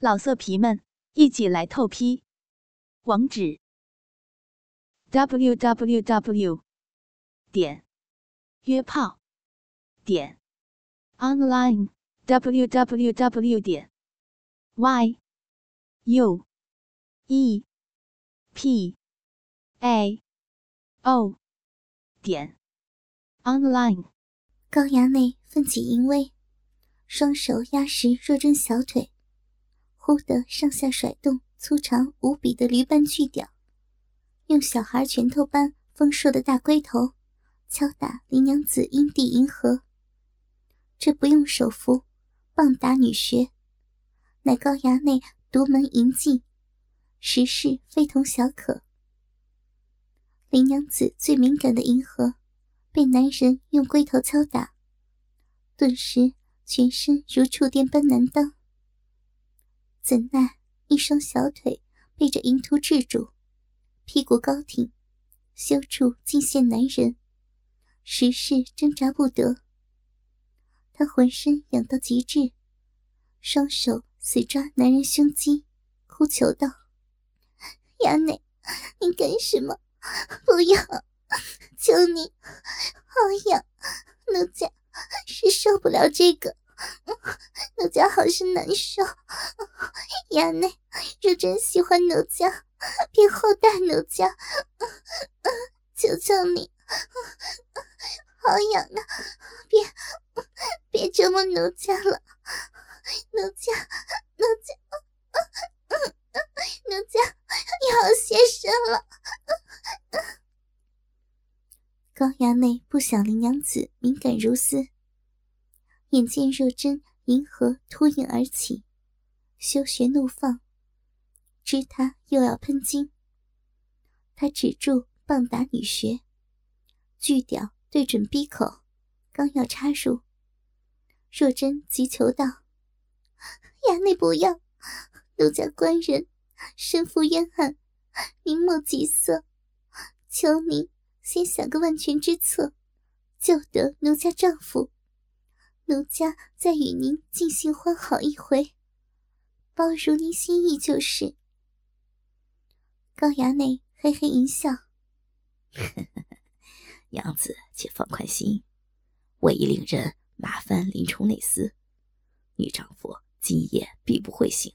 老色皮们，一起来透批！网址：w w w 点约炮点 online w w w 点 y u e p a o 点 online。高衙内奋起淫威，双手压实若真小腿。忽地上下甩动粗长无比的驴般巨屌，用小孩拳头般丰硕的大龟头敲打林娘子阴蒂银河。这不用手扶，棒打女穴，乃高衙内独门淫技，实是非同小可。林娘子最敏感的银河被男人用龟头敲打，顿时全身如触电般难当。怎奈一双小腿被这淫徒制住，屁股高挺，羞处尽现男人，实是挣扎不得。他浑身痒到极致，双手死抓男人胸肌，哭求道：“衙内，你干什么？不要！求你，好痒！奴家是受不了这个。” 奴家好是难受，衙内若真喜欢奴家，便厚待奴家，求求你，好痒啊！别别折磨奴家了，奴家奴家奴家要谢身了。高衙内不想林娘子敏感如斯。眼见若真银河突引而起，休学怒放，知他又要喷精。他止住棒打女穴，巨屌对准闭口，刚要插入，若真急求道：“衙内不要，奴家官人身负冤案，您莫急色，求您先想个万全之策，救得奴家丈夫。”奴家再与您尽兴欢好一回，包如您心意就是。高衙内嘿嘿一笑：“ 娘子且放宽心，我已令人麻烦林冲内司，女丈夫今夜必不会醒。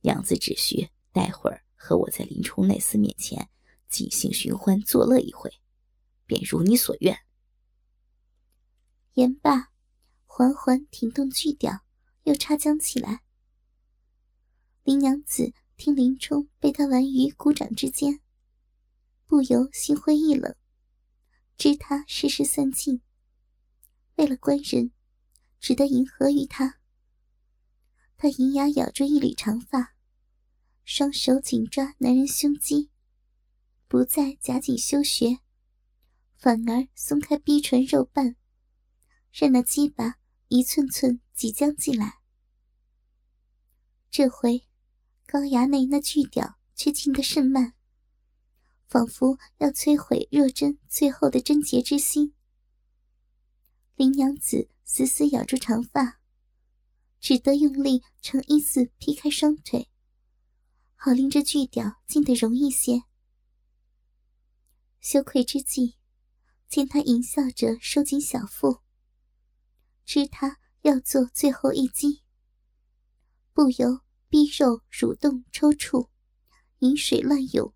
娘子只需待会儿和我在林冲内司面前尽兴寻欢作乐一回，便如你所愿。”言罢。缓缓挺动巨屌，又插将起来。林娘子听林冲被他玩于鼓掌之间，不由心灰意冷，知他世事算尽。为了官人，只得迎合于他。他银牙咬住一缕长发，双手紧抓男人胸肌，不再夹紧修穴，反而松开逼唇肉瓣，让那鸡巴。一寸寸即将进来，这回高衙内那巨屌却进得甚慢，仿佛要摧毁若真最后的贞洁之心。林娘子死死咬住长发，只得用力呈一字劈开双腿，好令这巨屌进得容易些。羞愧之际，见他淫笑着收紧小腹。知他要做最后一击，不由逼肉蠕动抽搐，饮水乱涌，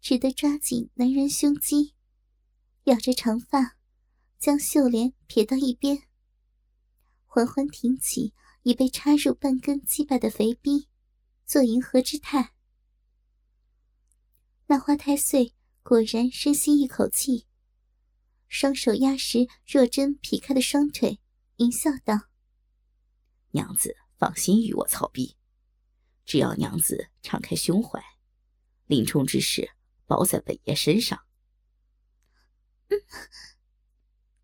只得抓紧男人胸肌，咬着长发，将秀莲撇到一边，缓缓挺起已被插入半根鸡巴的肥逼，做银河之态。那花太岁果然深吸一口气。双手压实若真劈开的双腿，淫笑道：“娘子放心与我操逼，只要娘子敞开胸怀，林冲之事包在本爷身上。”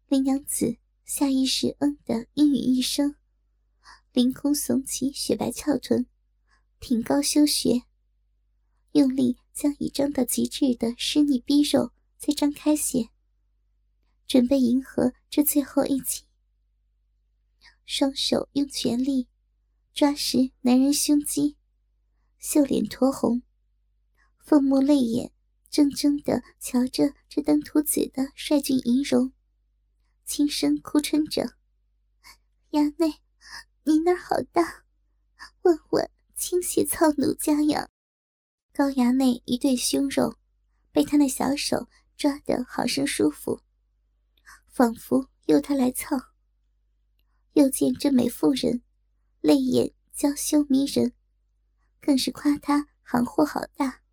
林娘子下意识“嗯”的应允一声，凌空耸起雪白翘臀，挺高修学，用力将已张到极致的湿腻逼肉再张开些。准备迎合这最后一击，双手用全力抓实男人胸肌，秀脸酡红，凤目泪眼，怔怔的瞧着这登徒子的帅俊仪容，轻声哭嗔着：“衙内，你那儿好大，问问倾斜操奴家呀！”高衙内一对胸肉，被他那小手抓得好生舒服，仿佛由他来操。又见这美妇人，泪眼娇羞迷人，更是夸他行货好大，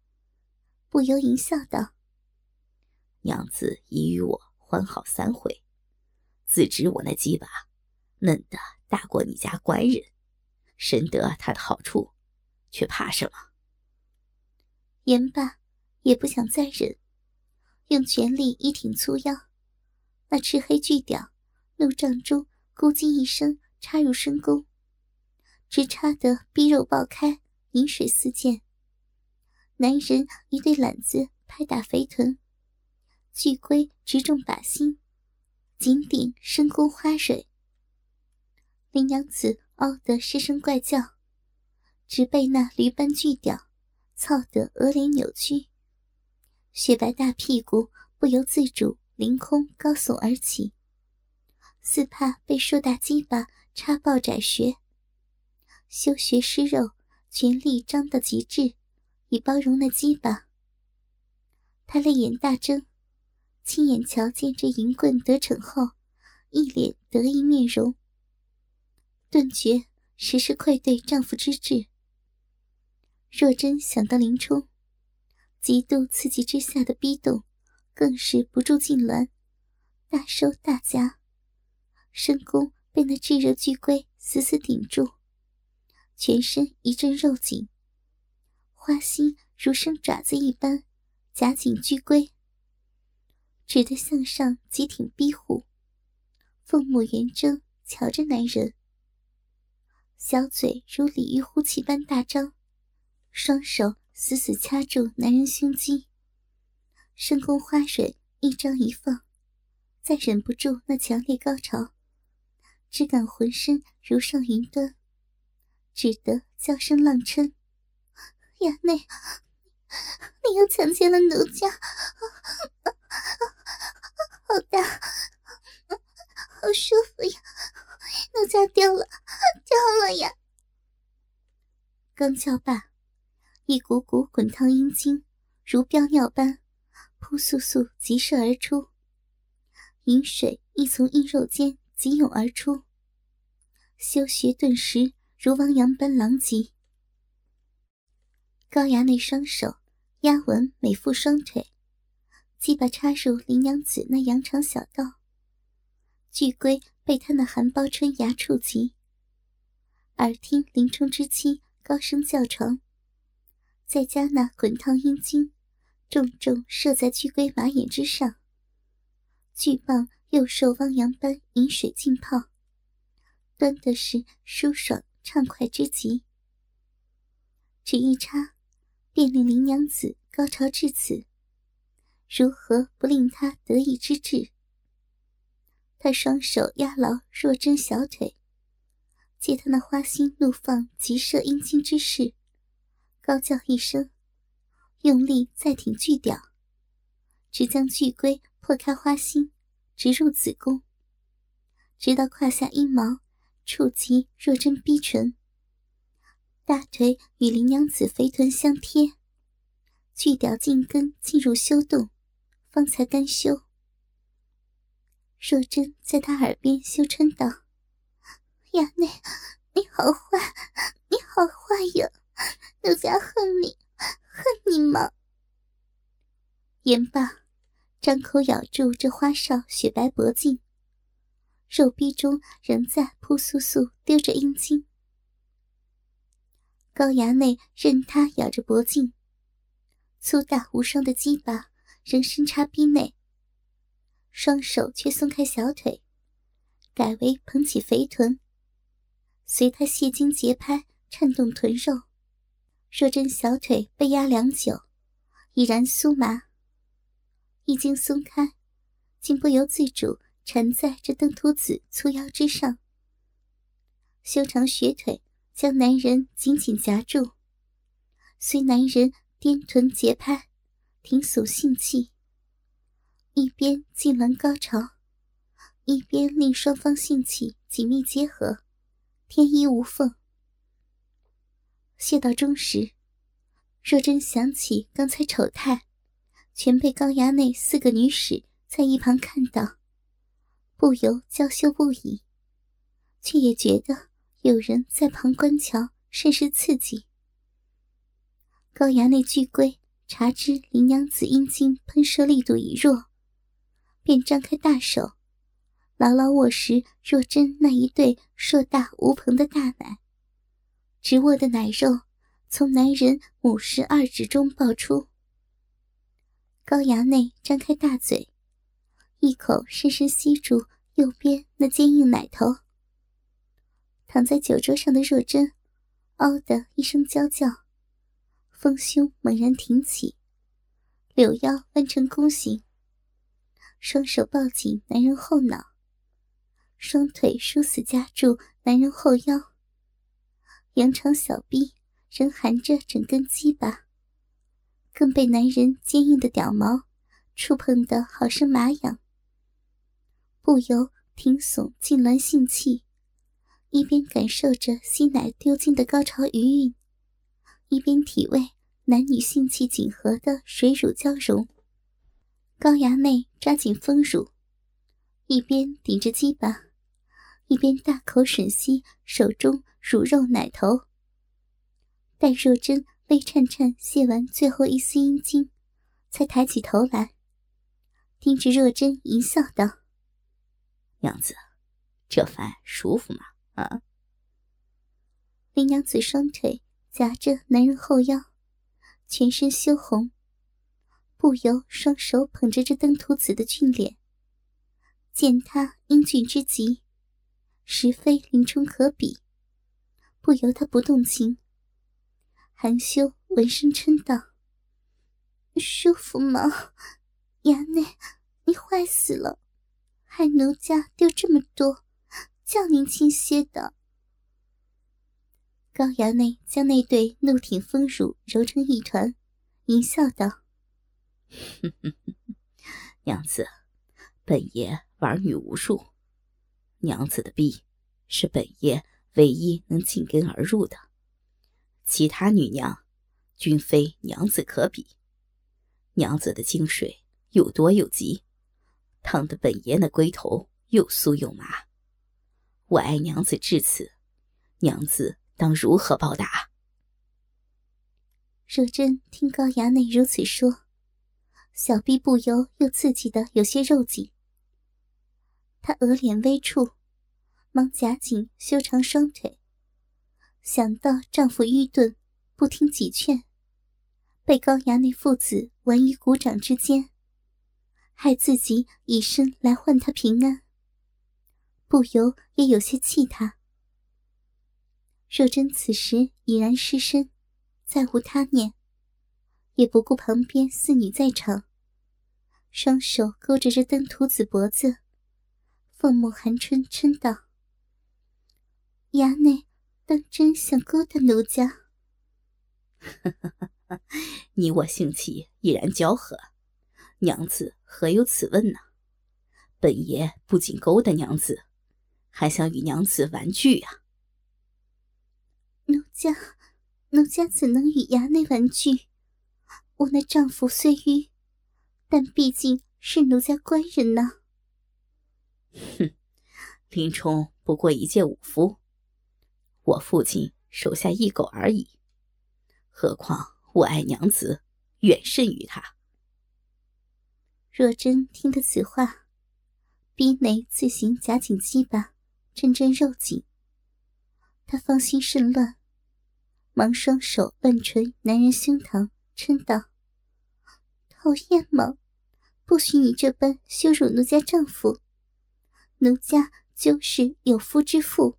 不由淫笑道：“娘子已与我欢好三回，自知我那鸡巴嫩的大过你家官人，深得他的好处，却怕什么？”言罢，也不想再忍，用全力一挺粗腰，那赤黑巨屌怒胀中。咕叽一声，插入深宫，直插得逼肉爆开，饮水四溅。男人一对懒子拍打肥臀，巨龟直中靶心，紧顶深宫花蕊。林娘子嗷得失声怪叫，直被那驴般巨屌操得额脸扭曲，雪白大屁股不由自主凌空高耸而起。似怕被硕大鸡巴插爆窄穴，修穴湿肉，全力张到极致，以包容那鸡巴。他泪眼大睁，亲眼瞧见这银棍得逞后，一脸得意面容，顿觉时时愧对丈夫之志。若真想到林冲，极度刺激之下的逼动，更是不住痉挛，大收大夹。深宫被那炙热巨龟死死顶住，全身一阵肉紧，花心如生爪子一般夹紧巨龟，只得向上急挺逼虎，凤目圆睁瞧着男人，小嘴如鲤鱼呼气般大张，双手死死掐住男人胸肌，深宫花蕊一张一放，再忍不住那强烈高潮。只感浑身如上云端，只得叫声浪嗔：“衙内，你又强奸了奴家，好大，好舒服呀！奴家掉了，掉了呀！”刚叫罢，一股股滚烫阴茎如飙尿般扑簌簌急射而出，饮水亦从阴肉间急涌而出。修穴顿时如汪洋般狼藉，高衙内双手压稳美妇双腿，鸡巴插入林娘子那羊肠小道，巨龟被他那含苞春芽触及，耳听林冲之妻高声叫床，再加那滚烫阴茎重重射在巨龟马眼之上，巨棒又受汪洋般饮水浸泡。端的是舒爽畅快之极，只一插，便令林娘子高潮至此，如何不令她得意之至？他双手压牢若真小腿，借他那花心怒放急射阴茎之势，高叫一声，用力再挺巨屌，直将巨龟破开花心，直入子宫，直到胯下阴毛。触及若真逼唇，大腿与林娘子肥臀相贴，巨屌茎根进入修洞，方才甘休。若真在他耳边羞嗔道：“衙内，你好坏，你好坏呀！奴家恨你，恨你吗？”言罢，张口咬住这花哨雪白脖颈。肉壁中仍在扑簌簌丢着阴茎，高衙内任他咬着脖颈，粗大无双的鸡巴仍深插逼内，双手却松开小腿，改为捧起肥臀，随他泄精节拍颤动臀肉。若真小腿被压良久，已然酥麻，一经松开，竟不由自主。缠在这登徒子粗腰之上，修长雪腿将男人紧紧夹住，随男人颠臀节拍，挺耸性器，一边痉挛高潮，一边令双方性器紧密结合，天衣无缝。谢道中时，若真想起刚才丑态，全被高衙内四个女使在一旁看到，不由娇羞不已，却也觉得。有人在旁观瞧，甚是刺激。高衙内巨龟察知林娘子阴茎喷射力度已弱，便张开大手，牢牢握实若真那一对硕大无朋的大奶，直握的奶肉从男人五十二指中爆出。高衙内张开大嘴，一口深深吸住右边那坚硬奶头。躺在酒桌上的若真，嗷的一声娇叫，丰胸猛然挺起，柳腰弯成弓形，双手抱紧男人后脑，双腿殊死夹住男人后腰，扬长小臂仍含着整根鸡巴，更被男人坚硬的屌毛触碰得好生麻痒，不由挺耸痉挛性气。一边感受着吸奶丢尽的高潮余韵，一边体味男女性气紧合的水乳交融。高衙内抓紧丰乳，一边顶着鸡巴，一边大口吮吸手中乳肉奶头。待若真微颤颤泄完最后一丝阴茎，才抬起头来，盯着若真淫笑道：“娘子，这番舒服吗？”啊！林娘子双腿夹着男人后腰，全身羞红，不由双手捧着这登徒子的俊脸。见他英俊之极，实非林冲可比，不由他不动情，含羞闻声嗔道：“舒服吗？衙内，你坏死了，害奴家丢这么多。”叫您亲些的。高衙内将那对怒挺丰乳揉成一团，淫笑道：“娘子，本爷玩女无数，娘子的臂是本爷唯一能紧跟而入的，其他女娘均非娘子可比。娘子的精水又多又急，烫得本爷那龟头又酥又麻。”我爱娘子至此，娘子当如何报答？若真听高衙内如此说，小臂不由又刺激的有些肉紧。她额脸微触，忙夹紧修长双腿。想到丈夫愚钝，不听己劝，被高衙内父子玩于股掌之间，害自己以身来换他平安。不由也有些气他。若真此时已然失身，再无他念，也不顾旁边四女在场，双手勾着这登徒子脖子，凤目含春，嗔道：“衙内当真想勾搭奴家？”你我性气已然交合，娘子何有此问呢？本爷不仅勾搭娘子。还想与娘子玩具呀？奴家，奴家怎能与衙内玩具？我那丈夫虽愚，但毕竟是奴家官人呢。哼，林冲不过一介武夫，我父亲手下一狗而已。何况我爱娘子远甚于他。若真听得此话，逼内自行夹紧鸡巴。阵阵肉紧，他芳心甚乱，忙双手乱捶男人胸膛，嗔道：“讨厌吗？不许你这般羞辱奴家丈夫！奴家就是有夫之妇。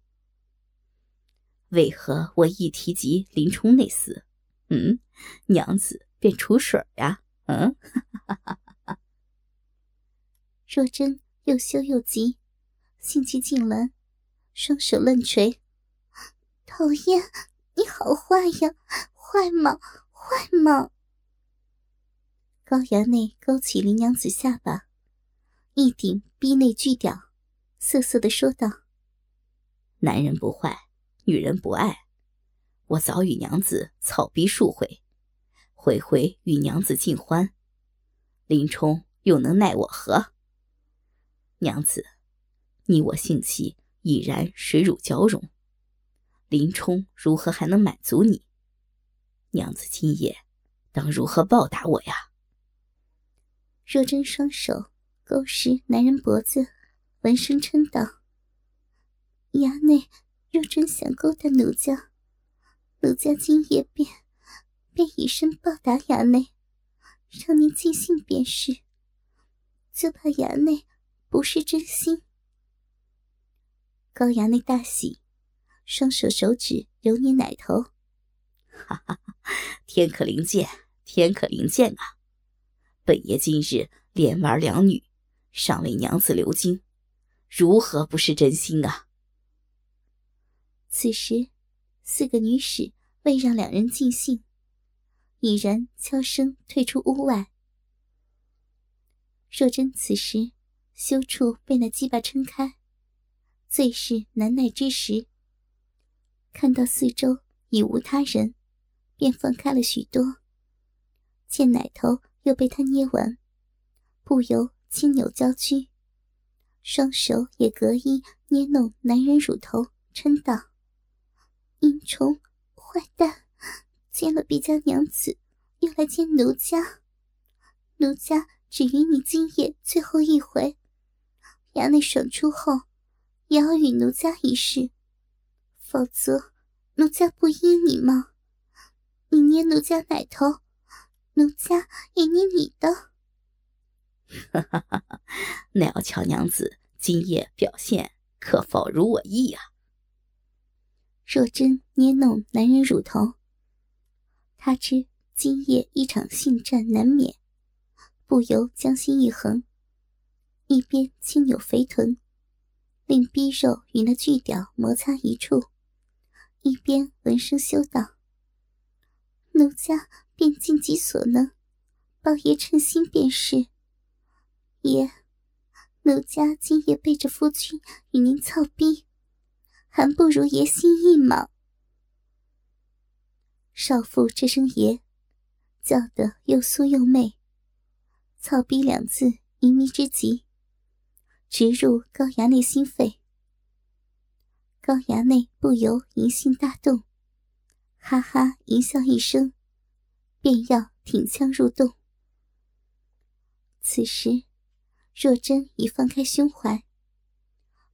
为何我一提及林冲那厮，嗯，娘子便出水呀？嗯，若真又羞又急，性急痉挛。双手乱捶，讨厌，你好坏呀，坏吗？坏吗？高衙内勾起林娘子下巴，一顶逼内巨屌，瑟瑟的说道：“男人不坏，女人不爱。我早与娘子草逼数回，回回与娘子尽欢。林冲又能奈我何？娘子，你我性气已然水乳交融，林冲如何还能满足你？娘子今夜当如何报答我呀？”若真双手勾实男人脖子，闻声称道：“衙内，若真想勾搭奴家，奴家今夜便便以身报答衙内，让您尽兴便是。就怕衙内不是真心。”高衙内大喜，双手手指揉捏奶头，哈哈哈！天可灵见，天可灵见啊！本爷今日连玩两女，尚为娘子流经，如何不是真心啊？此时，四个女使为让两人尽兴，已然悄声退出屋外。若真此时羞处被那鸡巴撑开，最是难耐之时，看到四周已无他人，便放开了许多，见奶头。又被他捏完，不由轻扭娇躯，双手也隔衣捏弄男人乳头，嗔道：“虫坏蛋，见了毕家娘子，又来见奴家。奴家只与你今夜最后一回，衙内爽出后，也要与奴家一试，否则奴家不依你吗？你捏奴家奶头。”奴家也捏你的，哈 哈那要瞧娘子今夜表现可否如我意呀？若真捏弄男人乳头，他知今夜一场性战难免，不由将心一横，一边轻扭肥臀，令逼肉与那巨屌摩擦一处，一边闻声羞道：“奴家。”便尽己所能，包爷称心便是。爷，奴家今夜背着夫君与您操逼，还不如爷心意吗？少妇这声爷，叫得又酥又媚，操逼两字淫靡之极，直入高衙内心肺。高衙内不由淫心大动，哈哈淫笑一声。便要挺枪入洞。此时，若真已放开胸怀，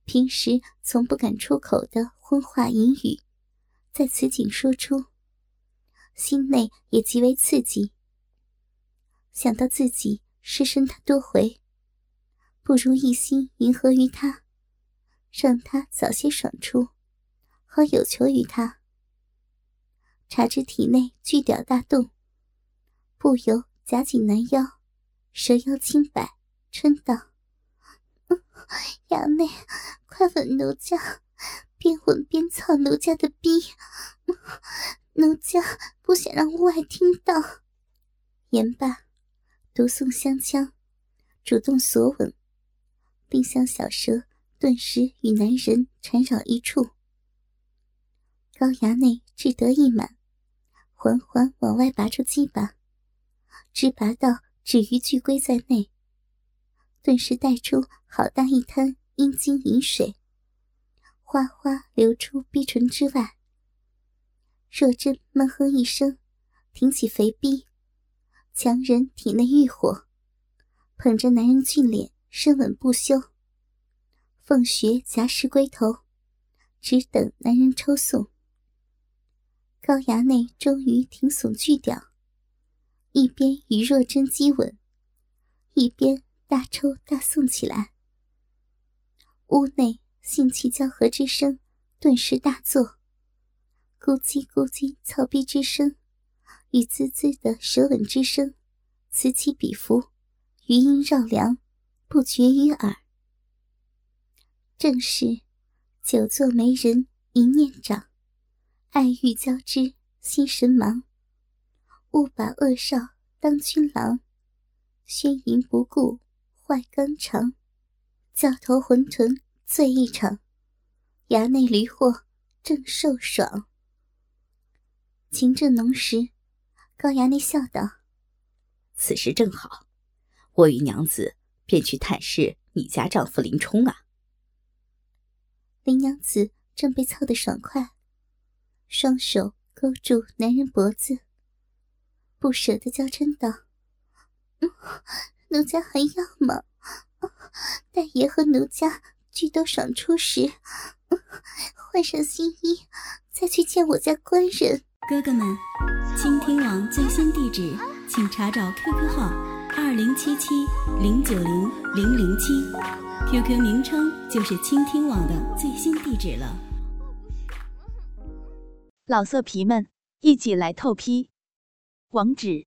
平时从不敢出口的荤话淫语，在此景说出，心内也极为刺激。想到自己失身他多回，不如一心迎合于他，让他早些爽出，好有求于他。察知体内巨屌大动。不由夹紧男腰，蛇腰轻摆，嗔道：“衙内，快吻奴家，边吻边操奴家的逼，奴家不想让屋外听到。”言罢，独送香枪，主动索吻，并向小蛇顿时与男人缠绕一处。高衙内志得意满，缓缓往外拔出鸡巴。直拔到只余巨龟在内，顿时带出好大一滩阴茎饮水，哗哗流出逼唇之外。若真闷哼一声，挺起肥逼，强忍体内欲火，捧着男人俊脸深吻不休，凤穴夹实龟头，只等男人抽送。高衙内终于挺耸巨屌。一边与若真激吻，一边大抽大送起来。屋内性气交合之声顿时大作，咕叽咕叽操逼之声与滋滋的舌吻之声此起彼伏，余音绕梁，不绝于耳。正是久坐媒人一念长，爱欲交织，心神忙。误把恶少当君郎，宣淫不顾坏肝肠，教头浑臀醉一场，衙内驴货正受爽。情正浓时，高衙内笑道：“此时正好，我与娘子便去探视你家丈夫林冲啊。”林娘子正被操得爽快，双手勾住男人脖子。不舍得娇嗔道：“奴家还要吗？大爷和奴家俱都赏出时，换上新衣，再去见我家官人。”哥哥们，倾听网最新地址，请查找 QQ 号二零七七零九零零零七，QQ 名称就是倾听网的最新地址了。老色皮们，一起来透批！网址